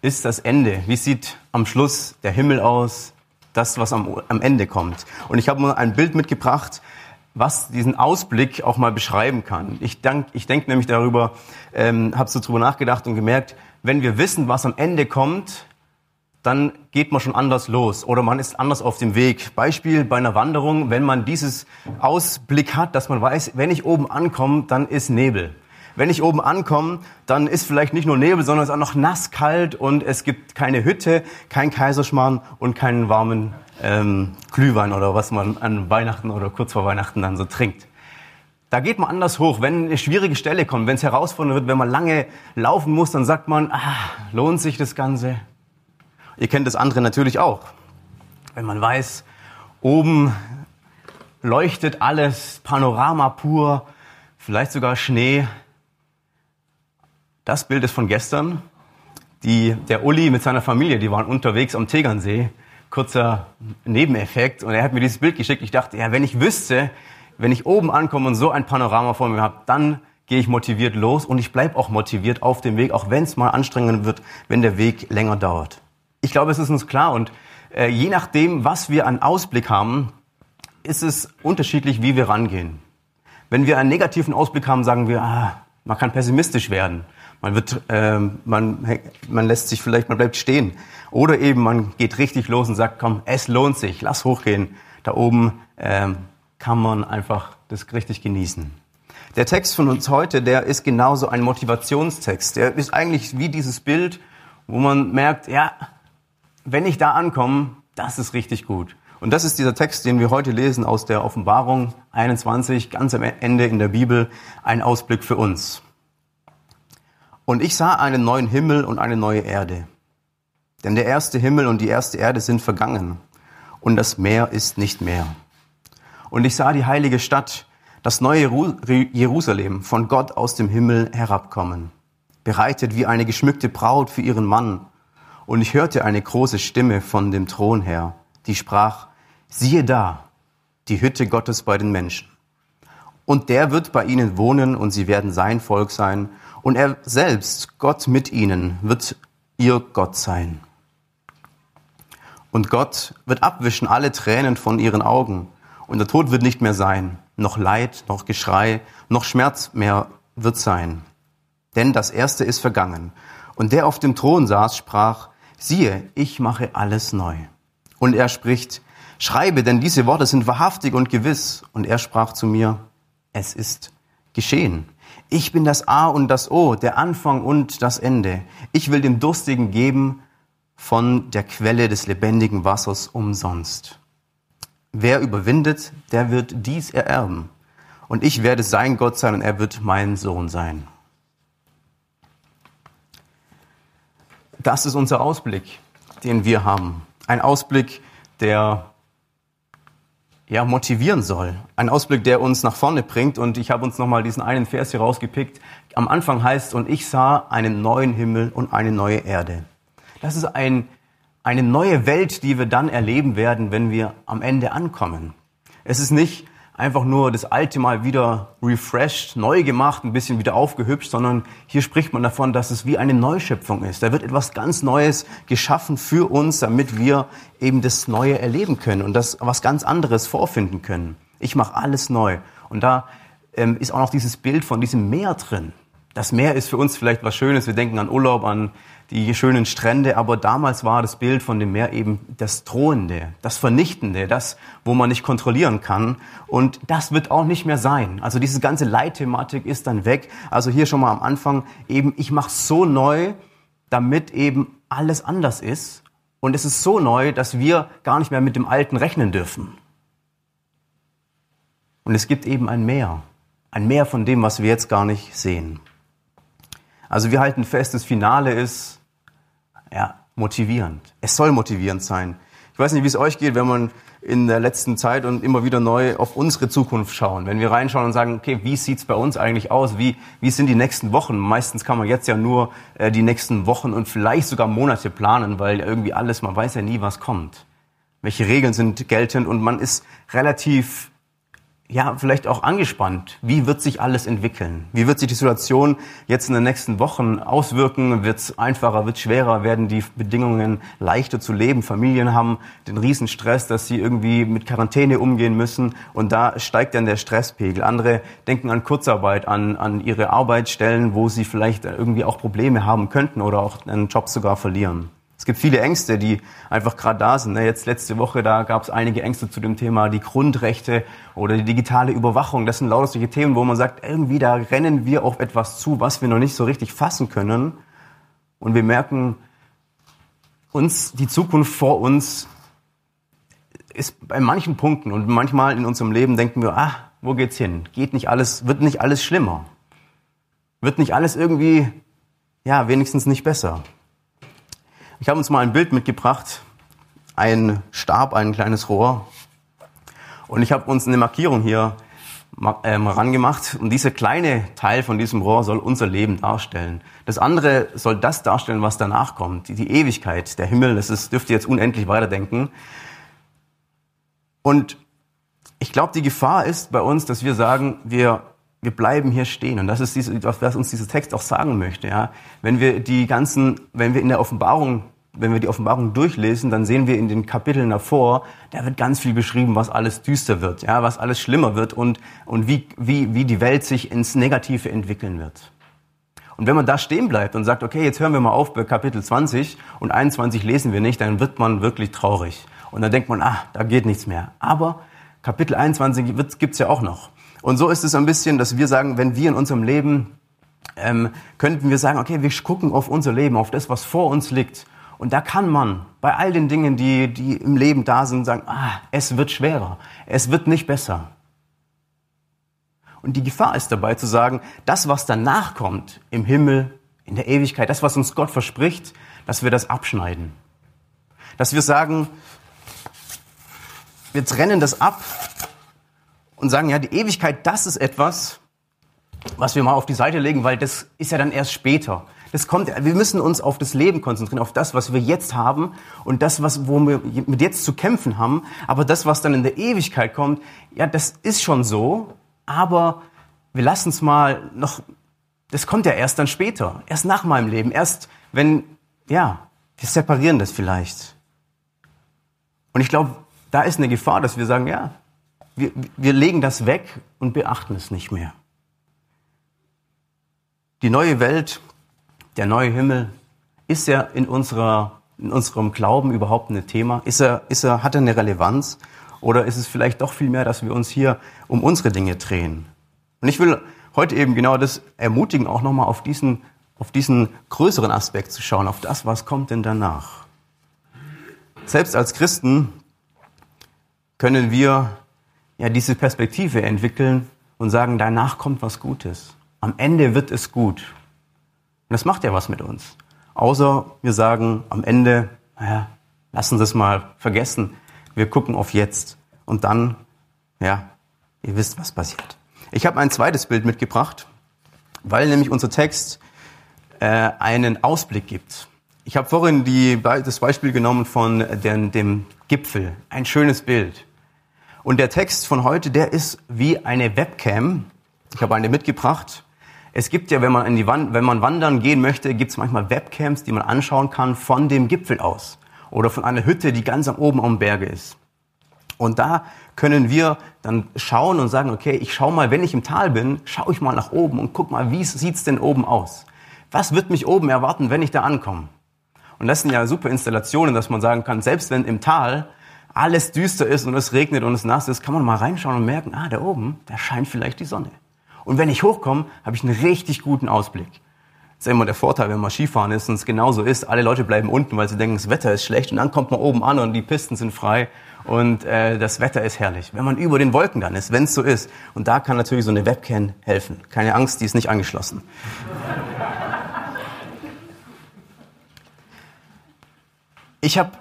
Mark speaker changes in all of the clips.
Speaker 1: ist das Ende? Wie sieht am Schluss der Himmel aus? Das, was am, am Ende kommt. Und ich habe mal ein Bild mitgebracht, was diesen Ausblick auch mal beschreiben kann. Ich denke ich denk nämlich darüber, ähm, habe so drüber nachgedacht und gemerkt, wenn wir wissen, was am Ende kommt, dann geht man schon anders los oder man ist anders auf dem Weg. Beispiel bei einer Wanderung, wenn man dieses Ausblick hat, dass man weiß, wenn ich oben ankomme, dann ist Nebel wenn ich oben ankomme, dann ist vielleicht nicht nur Nebel, sondern es ist auch noch nass, kalt und es gibt keine Hütte, kein Kaiserschmarrn und keinen warmen ähm, Glühwein oder was man an Weihnachten oder kurz vor Weihnachten dann so trinkt. Da geht man anders hoch. Wenn eine schwierige Stelle kommt, wenn es herausfordernd wird, wenn man lange laufen muss, dann sagt man, ah, lohnt sich das Ganze? Ihr kennt das andere natürlich auch. Wenn man weiß, oben leuchtet alles, Panorama pur, vielleicht sogar Schnee, das Bild ist von gestern. Die, der Uli mit seiner Familie, die waren unterwegs am Tegernsee. Kurzer Nebeneffekt. Und er hat mir dieses Bild geschickt. Ich dachte, ja, wenn ich wüsste, wenn ich oben ankomme und so ein Panorama vor mir habe, dann gehe ich motiviert los und ich bleibe auch motiviert auf dem Weg, auch wenn es mal anstrengend wird, wenn der Weg länger dauert. Ich glaube, es ist uns klar und äh, je nachdem, was wir an Ausblick haben, ist es unterschiedlich, wie wir rangehen. Wenn wir einen negativen Ausblick haben, sagen wir, ah, man kann pessimistisch werden. Man wird, äh, man, man lässt sich vielleicht, man bleibt stehen. Oder eben man geht richtig los und sagt, komm, es lohnt sich, lass hochgehen. Da oben äh, kann man einfach das richtig genießen. Der Text von uns heute, der ist genauso ein Motivationstext. Der ist eigentlich wie dieses Bild, wo man merkt, ja, wenn ich da ankomme, das ist richtig gut. Und das ist dieser Text, den wir heute lesen aus der Offenbarung 21, ganz am Ende in der Bibel, ein Ausblick für uns. Und ich sah einen neuen Himmel und eine neue Erde. Denn der erste Himmel und die erste Erde sind vergangen und das Meer ist nicht mehr. Und ich sah die heilige Stadt, das neue Jerusalem, von Gott aus dem Himmel herabkommen, bereitet wie eine geschmückte Braut für ihren Mann. Und ich hörte eine große Stimme von dem Thron her, die sprach, siehe da, die Hütte Gottes bei den Menschen. Und der wird bei ihnen wohnen und sie werden sein Volk sein und er selbst, Gott mit ihnen, wird ihr Gott sein. Und Gott wird abwischen alle Tränen von ihren Augen. Und der Tod wird nicht mehr sein. Noch Leid, noch Geschrei, noch Schmerz mehr wird sein. Denn das Erste ist vergangen. Und der auf dem Thron saß, sprach, siehe, ich mache alles neu. Und er spricht, schreibe, denn diese Worte sind wahrhaftig und gewiss. Und er sprach zu mir, es ist geschehen. Ich bin das A und das O, der Anfang und das Ende. Ich will dem Durstigen geben von der Quelle des lebendigen Wassers umsonst. Wer überwindet, der wird dies ererben. Und ich werde sein Gott sein und er wird mein Sohn sein. Das ist unser Ausblick, den wir haben. Ein Ausblick, der ja, motivieren soll. Ein Ausblick, der uns nach vorne bringt. Und ich habe uns nochmal diesen einen Vers hier rausgepickt. Am Anfang heißt, und ich sah einen neuen Himmel und eine neue Erde. Das ist ein, eine neue Welt, die wir dann erleben werden, wenn wir am Ende ankommen. Es ist nicht einfach nur das Alte mal wieder refreshed, neu gemacht, ein bisschen wieder aufgehübscht, sondern hier spricht man davon, dass es wie eine Neuschöpfung ist. Da wird etwas ganz Neues geschaffen für uns, damit wir eben das Neue erleben können und das was ganz anderes vorfinden können. Ich mache alles neu. Und da ähm, ist auch noch dieses Bild von diesem Meer drin. Das Meer ist für uns vielleicht was Schönes. Wir denken an Urlaub, an die schönen Strände, aber damals war das Bild von dem Meer eben das Drohende, das Vernichtende, das, wo man nicht kontrollieren kann. Und das wird auch nicht mehr sein. Also diese ganze Leitthematik ist dann weg. Also hier schon mal am Anfang eben, ich mache so neu, damit eben alles anders ist. Und es ist so neu, dass wir gar nicht mehr mit dem Alten rechnen dürfen. Und es gibt eben ein Meer. Ein Meer von dem, was wir jetzt gar nicht sehen. Also wir halten fest, das Finale ist, ja, motivierend. Es soll motivierend sein. Ich weiß nicht, wie es euch geht, wenn man in der letzten Zeit und immer wieder neu auf unsere Zukunft schauen. Wenn wir reinschauen und sagen, okay, wie sieht's bei uns eigentlich aus? Wie, wie sind die nächsten Wochen? Meistens kann man jetzt ja nur äh, die nächsten Wochen und vielleicht sogar Monate planen, weil irgendwie alles, man weiß ja nie, was kommt. Welche Regeln sind geltend und man ist relativ ja, vielleicht auch angespannt. Wie wird sich alles entwickeln? Wie wird sich die Situation jetzt in den nächsten Wochen auswirken? Wird es einfacher, wird es schwerer? Werden die Bedingungen leichter zu leben? Familien haben den Riesenstress, dass sie irgendwie mit Quarantäne umgehen müssen und da steigt dann der Stresspegel. Andere denken an Kurzarbeit, an, an ihre Arbeitsstellen, wo sie vielleicht irgendwie auch Probleme haben könnten oder auch einen Job sogar verlieren. Es gibt viele Ängste, die einfach gerade da sind. Ne? Jetzt letzte Woche, da gab es einige Ängste zu dem Thema die Grundrechte oder die digitale Überwachung. Das sind lauter solche Themen, wo man sagt, irgendwie da rennen wir auf etwas zu, was wir noch nicht so richtig fassen können. Und wir merken, uns, die Zukunft vor uns ist bei manchen Punkten und manchmal in unserem Leben denken wir, ah, wo geht's hin? Geht nicht alles, wird nicht alles schlimmer? Wird nicht alles irgendwie, ja, wenigstens nicht besser? Ich habe uns mal ein Bild mitgebracht, ein Stab, ein kleines Rohr. Und ich habe uns eine Markierung hier ähm, rangemacht. Und dieser kleine Teil von diesem Rohr soll unser Leben darstellen. Das andere soll das darstellen, was danach kommt. Die, die Ewigkeit, der Himmel, das ist, dürft ihr jetzt unendlich weiterdenken. Und ich glaube, die Gefahr ist bei uns, dass wir sagen, wir wir bleiben hier stehen. Und das ist diese, was uns dieser Text auch sagen möchte. Ja? Wenn wir die ganzen, wenn wir in der Offenbarung, wenn wir die Offenbarung durchlesen, dann sehen wir in den Kapiteln davor, da wird ganz viel beschrieben, was alles düster wird, ja, was alles schlimmer wird und, und wie, wie, wie die Welt sich ins Negative entwickeln wird. Und wenn man da stehen bleibt und sagt, okay, jetzt hören wir mal auf bei Kapitel 20 und 21 lesen wir nicht, dann wird man wirklich traurig. Und dann denkt man, ah, da geht nichts mehr. Aber Kapitel 21 gibt's ja auch noch. Und so ist es ein bisschen, dass wir sagen, wenn wir in unserem Leben, ähm, könnten wir sagen, okay, wir gucken auf unser Leben, auf das, was vor uns liegt. Und da kann man bei all den Dingen, die, die im Leben da sind, sagen, ah, es wird schwerer, es wird nicht besser. Und die Gefahr ist dabei zu sagen, das, was danach kommt, im Himmel, in der Ewigkeit, das, was uns Gott verspricht, dass wir das abschneiden. Dass wir sagen, wir trennen das ab und sagen, ja, die Ewigkeit, das ist etwas, was wir mal auf die Seite legen, weil das ist ja dann erst später. Das kommt, wir müssen uns auf das Leben konzentrieren, auf das, was wir jetzt haben und das, was, wo wir mit jetzt zu kämpfen haben. Aber das, was dann in der Ewigkeit kommt, ja, das ist schon so, aber wir lassen es mal noch, das kommt ja erst dann später, erst nach meinem Leben, erst wenn, ja, wir separieren das vielleicht. Und ich glaube, da ist eine Gefahr, dass wir sagen, ja, wir, wir legen das weg und beachten es nicht mehr. Die neue Welt, der neue Himmel, ist er in, unserer, in unserem Glauben überhaupt ein Thema? Ist er, ist er, hat er eine Relevanz? Oder ist es vielleicht doch viel mehr, dass wir uns hier um unsere Dinge drehen? Und ich will heute eben genau das ermutigen, auch nochmal auf diesen, auf diesen größeren Aspekt zu schauen, auf das, was kommt denn danach. Selbst als Christen können wir ja diese Perspektive entwickeln und sagen, danach kommt was Gutes. Am Ende wird es gut. Und das macht ja was mit uns. Außer wir sagen am Ende, naja, lassen Sie es mal vergessen. Wir gucken auf jetzt. Und dann, ja, ihr wisst, was passiert. Ich habe ein zweites Bild mitgebracht, weil nämlich unser Text äh, einen Ausblick gibt. Ich habe vorhin die, das Beispiel genommen von den, dem Gipfel. Ein schönes Bild. Und der Text von heute, der ist wie eine Webcam. Ich habe eine mitgebracht. Es gibt ja, wenn man, in die Wand, wenn man wandern gehen möchte, gibt es manchmal Webcams, die man anschauen kann von dem Gipfel aus oder von einer Hütte, die ganz oben am Berge ist. Und da können wir dann schauen und sagen, okay, ich schaue mal, wenn ich im Tal bin, schaue ich mal nach oben und guck mal, wie sieht's denn oben aus? Was wird mich oben erwarten, wenn ich da ankomme? Und das sind ja super Installationen, dass man sagen kann, selbst wenn im Tal alles düster ist und es regnet und es nass ist, kann man mal reinschauen und merken, ah, da oben, da scheint vielleicht die Sonne. Und wenn ich hochkomme, habe ich einen richtig guten Ausblick. Das ist immer der Vorteil, wenn man Skifahren ist und es genauso ist. Alle Leute bleiben unten, weil sie denken, das Wetter ist schlecht. Und dann kommt man oben an und die Pisten sind frei und äh, das Wetter ist herrlich. Wenn man über den Wolken dann ist, wenn es so ist. Und da kann natürlich so eine Webcam helfen. Keine Angst, die ist nicht angeschlossen. Ich habe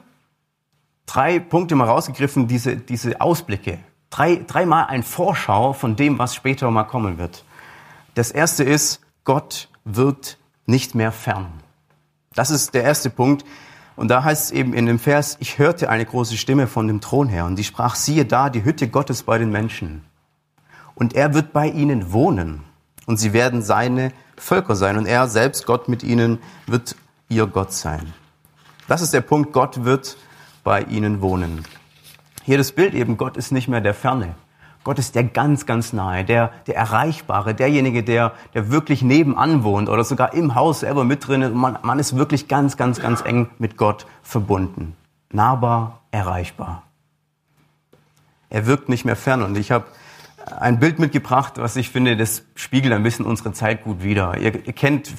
Speaker 1: drei Punkte mal rausgegriffen, diese, diese Ausblicke. Drei, dreimal ein Vorschau von dem, was später mal kommen wird. Das erste ist, Gott wirkt nicht mehr fern. Das ist der erste Punkt. Und da heißt es eben in dem Vers, ich hörte eine große Stimme von dem Thron her und die sprach, siehe da, die Hütte Gottes bei den Menschen. Und er wird bei ihnen wohnen und sie werden seine Völker sein und er selbst, Gott mit ihnen, wird ihr Gott sein. Das ist der Punkt, Gott wird bei ihnen wohnen. Hier das Bild eben, Gott ist nicht mehr der Ferne. Gott ist der ganz, ganz nahe, der, der Erreichbare, derjenige, der, der wirklich nebenan wohnt oder sogar im Haus selber mit drin. Man, man ist wirklich ganz, ganz, ganz eng mit Gott verbunden. Nahbar, erreichbar. Er wirkt nicht mehr fern. Und ich habe ein Bild mitgebracht, was ich finde, das spiegelt ein bisschen unsere Zeit gut wider. Ihr, kennt,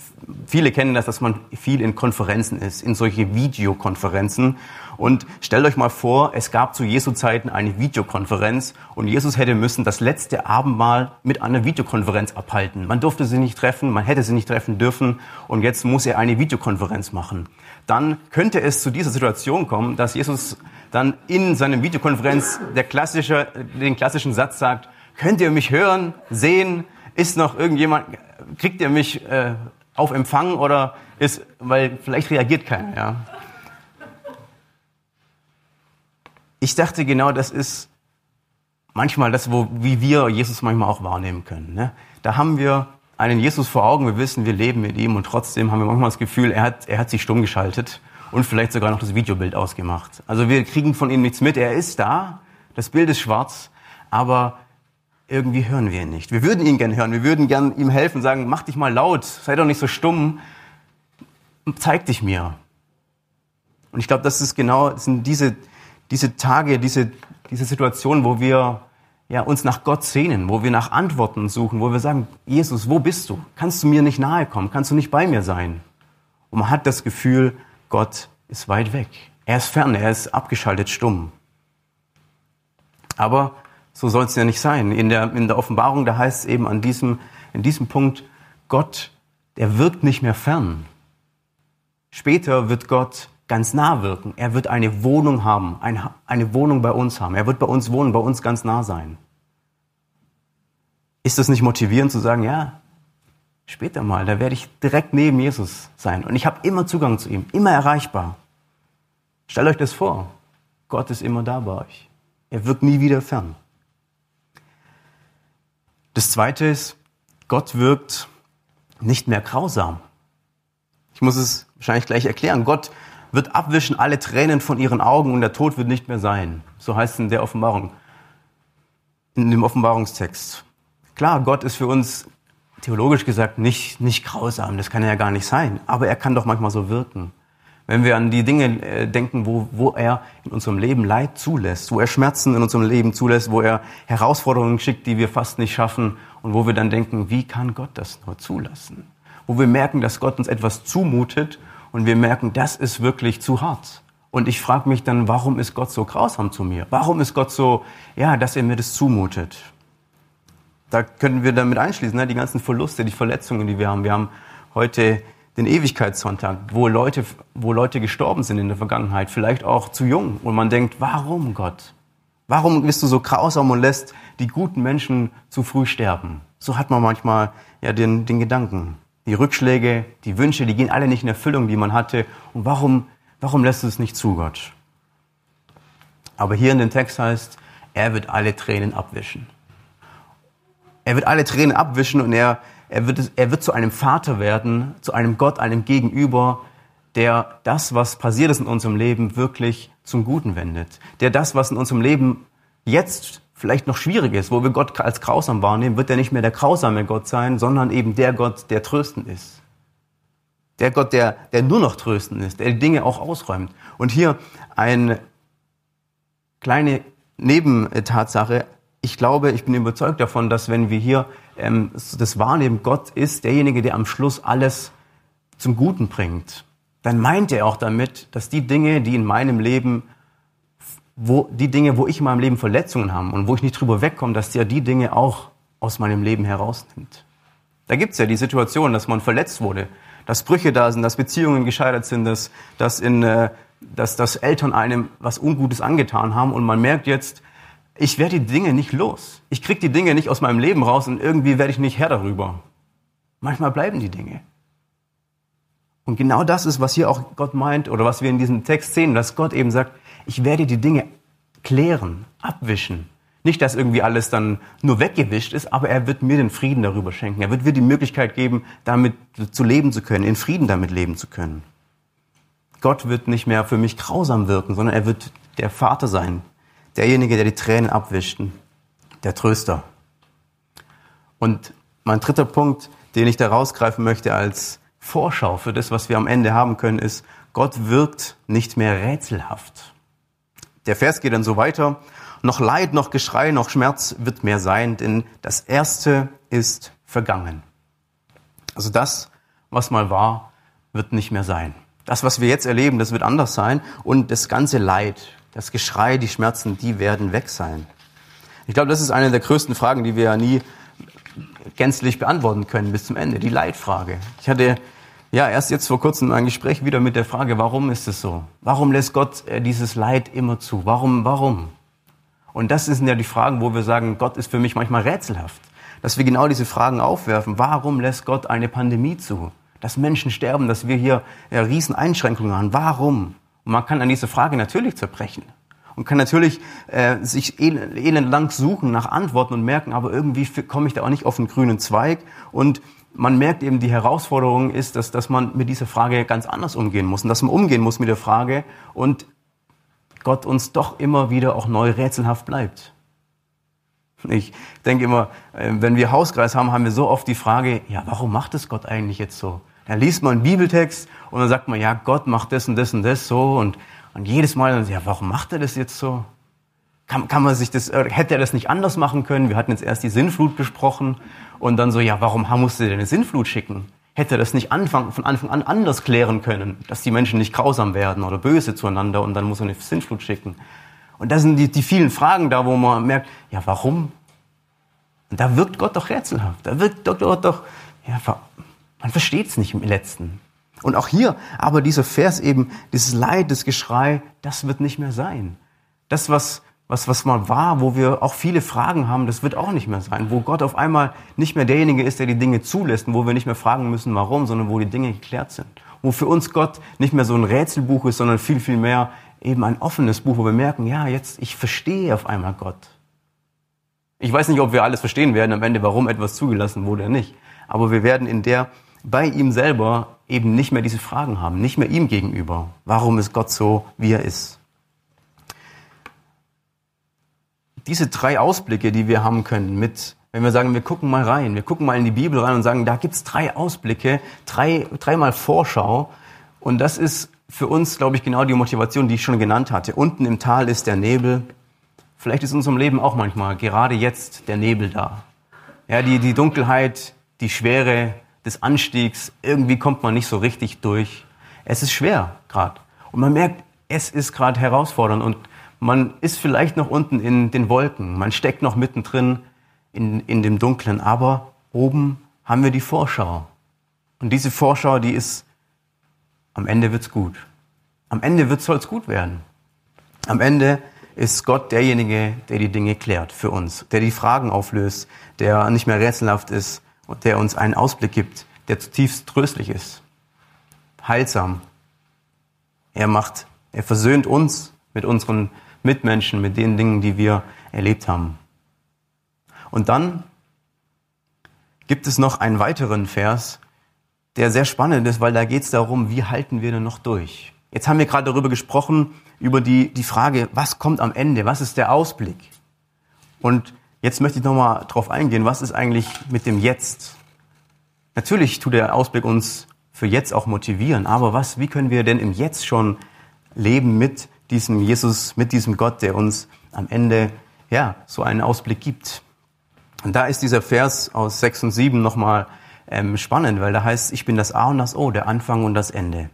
Speaker 1: viele kennen das, dass man viel in Konferenzen ist, in solche Videokonferenzen. Und stellt euch mal vor, es gab zu Jesu Zeiten eine Videokonferenz und Jesus hätte müssen das letzte Abendmahl mit einer Videokonferenz abhalten. Man durfte sie nicht treffen, man hätte sie nicht treffen dürfen und jetzt muss er eine Videokonferenz machen. Dann könnte es zu dieser Situation kommen, dass Jesus dann in seiner Videokonferenz der klassische, den klassischen Satz sagt, Könnt ihr mich hören, sehen? Ist noch irgendjemand, kriegt ihr mich äh, auf Empfang oder ist, weil vielleicht reagiert keiner, ja. Ich dachte genau, das ist manchmal das, wo, wie wir Jesus manchmal auch wahrnehmen können. Ne? Da haben wir einen Jesus vor Augen, wir wissen, wir leben mit ihm und trotzdem haben wir manchmal das Gefühl, er hat, er hat sich stumm geschaltet und vielleicht sogar noch das Videobild ausgemacht. Also wir kriegen von ihm nichts mit, er ist da, das Bild ist schwarz, aber irgendwie hören wir ihn nicht. Wir würden ihn gern hören, wir würden gern ihm helfen, sagen, mach dich mal laut, sei doch nicht so stumm, zeig dich mir. Und ich glaube, das ist genau, das sind diese, diese Tage, diese, diese Situation, wo wir ja, uns nach Gott sehnen, wo wir nach Antworten suchen, wo wir sagen, Jesus, wo bist du? Kannst du mir nicht nahe kommen? Kannst du nicht bei mir sein? Und man hat das Gefühl, Gott ist weit weg. Er ist fern, er ist abgeschaltet, stumm. Aber so soll es ja nicht sein. In der, in der Offenbarung, da heißt es eben an diesem, in diesem Punkt, Gott, der wirkt nicht mehr fern. Später wird Gott ganz nah wirken. Er wird eine Wohnung haben, eine, eine Wohnung bei uns haben. Er wird bei uns wohnen, bei uns ganz nah sein. Ist das nicht motivierend zu sagen, ja, später mal, da werde ich direkt neben Jesus sein und ich habe immer Zugang zu ihm, immer erreichbar. Stellt euch das vor. Gott ist immer da bei euch. Er wirkt nie wieder fern. Das Zweite ist, Gott wirkt nicht mehr grausam. Ich muss es wahrscheinlich gleich erklären. Gott wird abwischen alle Tränen von ihren Augen und der Tod wird nicht mehr sein. So heißt es in der Offenbarung, in dem Offenbarungstext. Klar, Gott ist für uns theologisch gesagt nicht, nicht grausam, das kann er ja gar nicht sein, aber er kann doch manchmal so wirken. Wenn wir an die Dinge äh, denken, wo, wo er in unserem Leben Leid zulässt, wo er Schmerzen in unserem Leben zulässt, wo er Herausforderungen schickt, die wir fast nicht schaffen und wo wir dann denken, wie kann Gott das nur zulassen? Wo wir merken, dass Gott uns etwas zumutet und wir merken, das ist wirklich zu hart. Und ich frage mich dann, warum ist Gott so grausam zu mir? Warum ist Gott so, ja, dass er mir das zumutet? Da können wir damit einschließen, ne? die ganzen Verluste, die Verletzungen, die wir haben. Wir haben heute den Ewigkeitssonntag, wo Leute, wo Leute gestorben sind in der Vergangenheit, vielleicht auch zu jung. Und man denkt, warum Gott? Warum bist du so grausam und lässt die guten Menschen zu früh sterben? So hat man manchmal ja den, den Gedanken. Die Rückschläge, die Wünsche, die gehen alle nicht in Erfüllung, die man hatte. Und warum, warum lässt du es nicht zu, Gott? Aber hier in dem Text heißt, er wird alle Tränen abwischen. Er wird alle Tränen abwischen und er, er wird, er wird zu einem Vater werden, zu einem Gott, einem Gegenüber, der das, was passiert ist in unserem Leben, wirklich zum Guten wendet. Der das, was in unserem Leben jetzt vielleicht noch schwierig ist, wo wir Gott als grausam wahrnehmen, wird er nicht mehr der grausame Gott sein, sondern eben der Gott, der tröstend ist. Der Gott, der, der nur noch tröstend ist, der die Dinge auch ausräumt. Und hier eine kleine Nebentatsache. Ich glaube, ich bin überzeugt davon, dass wenn wir hier ähm, das wahrnehmen, Gott ist derjenige, der am Schluss alles zum Guten bringt, dann meint er auch damit, dass die Dinge, die in meinem Leben, wo, die Dinge, wo ich in meinem Leben Verletzungen habe und wo ich nicht drüber wegkomme, dass er die Dinge auch aus meinem Leben herausnimmt. Da gibt's ja die Situation, dass man verletzt wurde, dass Brüche da sind, dass Beziehungen gescheitert sind, dass, dass, in, äh, dass, dass Eltern einem was Ungutes angetan haben und man merkt jetzt, ich werde die Dinge nicht los. Ich kriege die Dinge nicht aus meinem Leben raus und irgendwie werde ich nicht Herr darüber. Manchmal bleiben die Dinge. Und genau das ist, was hier auch Gott meint oder was wir in diesem Text sehen, dass Gott eben sagt, ich werde die Dinge klären, abwischen. Nicht, dass irgendwie alles dann nur weggewischt ist, aber er wird mir den Frieden darüber schenken. Er wird mir die Möglichkeit geben, damit zu leben zu können, in Frieden damit leben zu können. Gott wird nicht mehr für mich grausam wirken, sondern er wird der Vater sein, derjenige, der die Tränen abwischt, der Tröster. Und mein dritter Punkt, den ich da rausgreifen möchte als Vorschau für das, was wir am Ende haben können, ist, Gott wirkt nicht mehr rätselhaft. Der Vers geht dann so weiter. Noch Leid, noch Geschrei, noch Schmerz wird mehr sein, denn das Erste ist vergangen. Also das, was mal war, wird nicht mehr sein. Das, was wir jetzt erleben, das wird anders sein. Und das ganze Leid, das Geschrei, die Schmerzen, die werden weg sein. Ich glaube, das ist eine der größten Fragen, die wir ja nie gänzlich beantworten können bis zum Ende. Die Leidfrage. Ich hatte ja erst jetzt vor kurzem ein Gespräch wieder mit der Frage, warum ist es so? Warum lässt Gott äh, dieses Leid immer zu? Warum, warum? Und das sind ja die Fragen, wo wir sagen, Gott ist für mich manchmal rätselhaft. Dass wir genau diese Fragen aufwerfen. Warum lässt Gott eine Pandemie zu? Dass Menschen sterben, dass wir hier ja, riesen Einschränkungen haben. Warum? Und man kann an diese Frage natürlich zerbrechen. Und kann natürlich äh, sich elendlang suchen nach Antworten und merken, aber irgendwie komme ich da auch nicht auf den grünen Zweig. Und man merkt eben, die Herausforderung ist, dass, dass man mit dieser Frage ganz anders umgehen muss und dass man umgehen muss mit der Frage und Gott uns doch immer wieder auch neu rätselhaft bleibt. Ich denke immer, äh, wenn wir Hauskreis haben, haben wir so oft die Frage, ja, warum macht es Gott eigentlich jetzt so? Dann liest man einen Bibeltext und dann sagt man, ja, Gott macht das und das und das so und, und jedes Mal, dann, ja, warum macht er das jetzt so? Kann, kann man sich das, äh, hätte er das nicht anders machen können? Wir hatten jetzt erst die Sinnflut besprochen und dann so, ja, warum musste er denn eine Sinnflut schicken? hätte das nicht Anfang, von Anfang an anders klären können, dass die Menschen nicht grausam werden oder böse zueinander und dann muss er eine Sinnflut schicken. Und das sind die, die vielen Fragen da, wo man merkt, ja, warum? Und da wirkt Gott doch rätselhaft. Da wirkt Gott doch, ja, man versteht es nicht im Letzten. Und auch hier, aber dieser Vers eben, dieses Leid, das Geschrei, das wird nicht mehr sein. Das, was was, was mal war, wo wir auch viele Fragen haben, das wird auch nicht mehr sein. Wo Gott auf einmal nicht mehr derjenige ist, der die Dinge zulässt und wo wir nicht mehr fragen müssen, warum, sondern wo die Dinge geklärt sind. Wo für uns Gott nicht mehr so ein Rätselbuch ist, sondern viel, viel mehr eben ein offenes Buch, wo wir merken, ja, jetzt, ich verstehe auf einmal Gott. Ich weiß nicht, ob wir alles verstehen werden am Ende, warum etwas zugelassen wurde oder nicht. Aber wir werden in der, bei ihm selber eben nicht mehr diese Fragen haben, nicht mehr ihm gegenüber. Warum ist Gott so, wie er ist? diese drei Ausblicke, die wir haben können, mit, wenn wir sagen, wir gucken mal rein, wir gucken mal in die Bibel rein und sagen, da gibt's drei Ausblicke, drei, dreimal Vorschau. Und das ist für uns, glaube ich, genau die Motivation, die ich schon genannt hatte. Unten im Tal ist der Nebel. Vielleicht ist in unserem Leben auch manchmal gerade jetzt der Nebel da. Ja, die, die Dunkelheit, die Schwere des Anstiegs, irgendwie kommt man nicht so richtig durch. Es ist schwer gerade. Und man merkt, es ist gerade herausfordernd. Und man ist vielleicht noch unten in den Wolken, man steckt noch mittendrin in, in dem Dunklen, aber oben haben wir die Vorschau. Und diese Vorschau, die ist, am Ende wird's gut. Am Ende wird soll's gut werden. Am Ende ist Gott derjenige, der die Dinge klärt für uns, der die Fragen auflöst, der nicht mehr rätselhaft ist und der uns einen Ausblick gibt, der zutiefst tröstlich ist, heilsam. Er macht, er versöhnt uns mit unseren Mitmenschen, mit den Dingen, die wir erlebt haben. Und dann gibt es noch einen weiteren Vers, der sehr spannend ist, weil da geht es darum, wie halten wir denn noch durch? Jetzt haben wir gerade darüber gesprochen, über die, die Frage, was kommt am Ende, was ist der Ausblick? Und jetzt möchte ich nochmal drauf eingehen, was ist eigentlich mit dem Jetzt? Natürlich tut der Ausblick uns für jetzt auch motivieren, aber was, wie können wir denn im Jetzt schon leben mit diesem Jesus, mit diesem Gott, der uns am Ende ja so einen Ausblick gibt. Und da ist dieser Vers aus 6 und 7 nochmal ähm, spannend, weil da heißt, ich bin das A und das O, der Anfang und das Ende.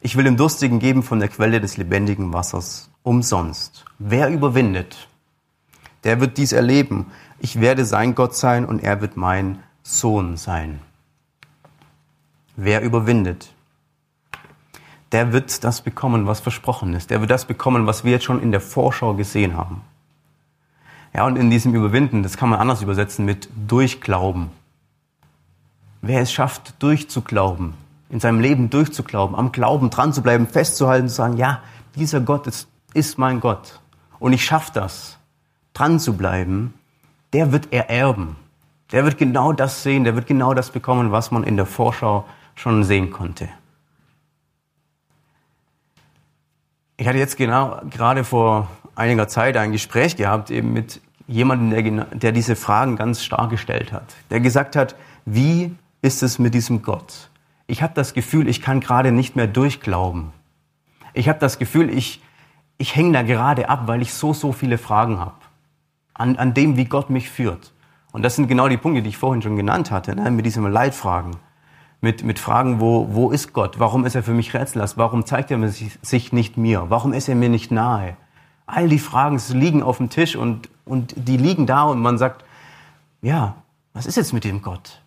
Speaker 1: Ich will dem Durstigen geben von der Quelle des lebendigen Wassers, umsonst. Wer überwindet, der wird dies erleben. Ich werde sein Gott sein und er wird mein Sohn sein. Wer überwindet, der wird das bekommen, was versprochen ist. Der wird das bekommen, was wir jetzt schon in der Vorschau gesehen haben. Ja, und in diesem Überwinden, das kann man anders übersetzen mit Durchglauben. Wer es schafft, durchzuglauben, in seinem Leben durchzuglauben, am Glauben dran zu bleiben, festzuhalten, zu sagen, ja, dieser Gott ist, ist mein Gott und ich schaffe das, dran zu bleiben, der wird ererben. Der wird genau das sehen, der wird genau das bekommen, was man in der Vorschau schon sehen konnte. Ich hatte jetzt genau gerade vor einiger Zeit ein Gespräch gehabt eben mit jemandem, der, der diese Fragen ganz stark gestellt hat. Der gesagt hat, wie ist es mit diesem Gott? Ich habe das Gefühl, ich kann gerade nicht mehr durchglauben. Ich habe das Gefühl, ich, ich hänge da gerade ab, weil ich so, so viele Fragen habe. An, an dem, wie Gott mich führt. Und das sind genau die Punkte, die ich vorhin schon genannt hatte, ne? mit diesen Leitfragen. Mit, mit Fragen, wo, wo ist Gott? Warum ist er für mich rätselhaft? Warum zeigt er sich nicht mir? Warum ist er mir nicht nahe? All die Fragen liegen auf dem Tisch und, und die liegen da und man sagt, ja, was ist jetzt mit dem Gott?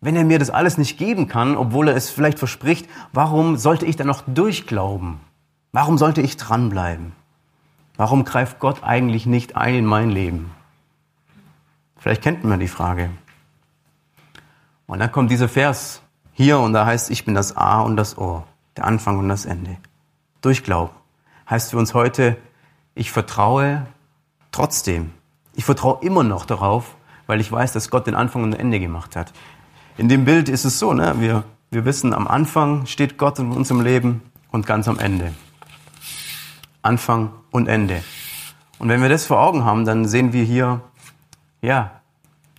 Speaker 1: Wenn er mir das alles nicht geben kann, obwohl er es vielleicht verspricht, warum sollte ich dann noch durchglauben? Warum sollte ich dranbleiben? Warum greift Gott eigentlich nicht ein in mein Leben? Vielleicht kennt man die Frage. Und dann kommt dieser Vers hier und da heißt, ich bin das A und das O, der Anfang und das Ende. Durchglauben heißt für uns heute, ich vertraue trotzdem. Ich vertraue immer noch darauf, weil ich weiß, dass Gott den Anfang und ein Ende gemacht hat. In dem Bild ist es so, ne? wir, wir wissen, am Anfang steht Gott in unserem Leben und ganz am Ende. Anfang und Ende. Und wenn wir das vor Augen haben, dann sehen wir hier ja,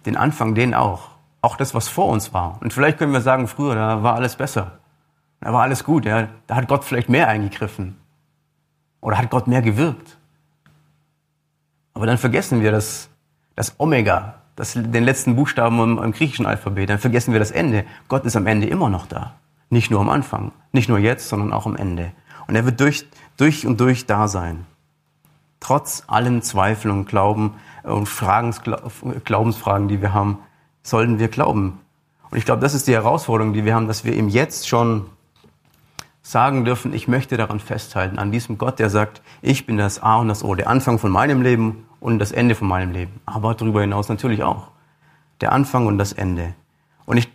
Speaker 1: den Anfang, den auch. Auch das, was vor uns war. Und vielleicht können wir sagen, früher, da war alles besser. Da war alles gut. Ja. Da hat Gott vielleicht mehr eingegriffen. Oder hat Gott mehr gewirkt. Aber dann vergessen wir das, das Omega, das, den letzten Buchstaben im, im griechischen Alphabet. Dann vergessen wir das Ende. Gott ist am Ende immer noch da. Nicht nur am Anfang. Nicht nur jetzt, sondern auch am Ende. Und er wird durch, durch und durch da sein. Trotz allen Zweifeln und Glauben, und Fragen, Glaubensfragen, die wir haben, sollten wir glauben. Und ich glaube, das ist die Herausforderung, die wir haben, dass wir ihm jetzt schon sagen dürfen, ich möchte daran festhalten, an diesem Gott, der sagt, ich bin das A und das O, der Anfang von meinem Leben und das Ende von meinem Leben. Aber darüber hinaus natürlich auch. Der Anfang und das Ende. Und ich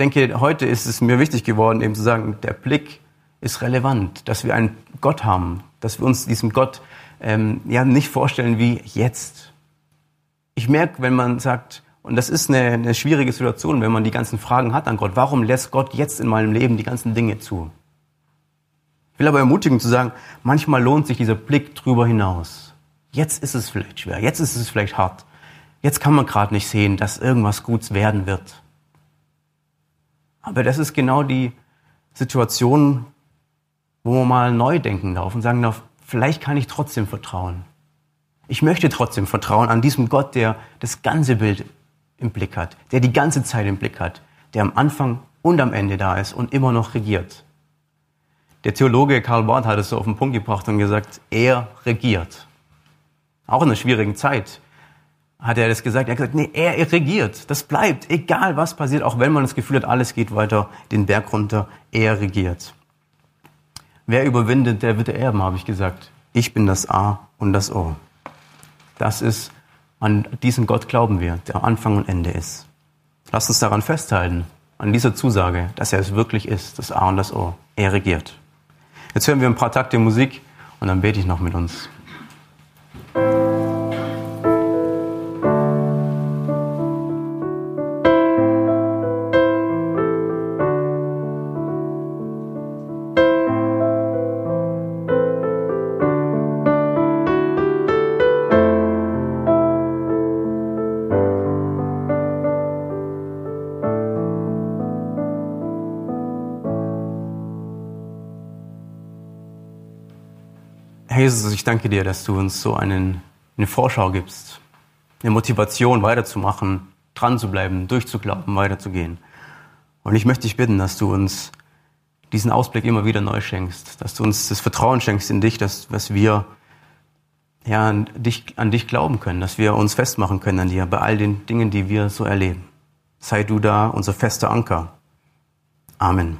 Speaker 1: denke, heute ist es mir wichtig geworden, eben zu sagen, der Blick ist relevant, dass wir einen Gott haben, dass wir uns diesem Gott ähm, ja nicht vorstellen wie jetzt, ich merke, wenn man sagt, und das ist eine, eine schwierige Situation, wenn man die ganzen Fragen hat an Gott, warum lässt Gott jetzt in meinem Leben die ganzen Dinge zu? Ich will aber ermutigen zu sagen, manchmal lohnt sich dieser Blick drüber hinaus. Jetzt ist es vielleicht schwer, jetzt ist es vielleicht hart. Jetzt kann man gerade nicht sehen, dass irgendwas Gutes werden wird. Aber das ist genau die Situation, wo man mal neu denken darf und sagen darf, vielleicht kann ich trotzdem vertrauen. Ich möchte trotzdem vertrauen an diesem Gott, der das ganze Bild im Blick hat, der die ganze Zeit im Blick hat, der am Anfang und am Ende da ist und immer noch regiert. Der Theologe Karl Barth hat es so auf den Punkt gebracht und gesagt, er regiert. Auch in einer schwierigen Zeit hat er das gesagt. Er hat gesagt, nee, er regiert. Das bleibt, egal was passiert, auch wenn man das Gefühl hat, alles geht weiter den Berg runter. Er regiert. Wer überwindet, der wird erben, habe ich gesagt. Ich bin das A und das O. Das ist, an diesen Gott glauben wir, der Anfang und Ende ist. Lasst uns daran festhalten, an dieser Zusage, dass er es wirklich ist, das A und das O. Er regiert. Jetzt hören wir ein paar Takte Musik und dann bete ich noch mit uns. Jesus, ich danke dir, dass du uns so einen, eine Vorschau gibst, eine Motivation weiterzumachen, dran zu bleiben, durchzuglauben, weiterzugehen. Und ich möchte dich bitten, dass du uns diesen Ausblick immer wieder neu schenkst, dass du uns das Vertrauen schenkst in dich, dass, dass wir ja, an, dich, an dich glauben können, dass wir uns festmachen können an dir bei all den Dingen, die wir so erleben. Sei du da unser fester Anker. Amen.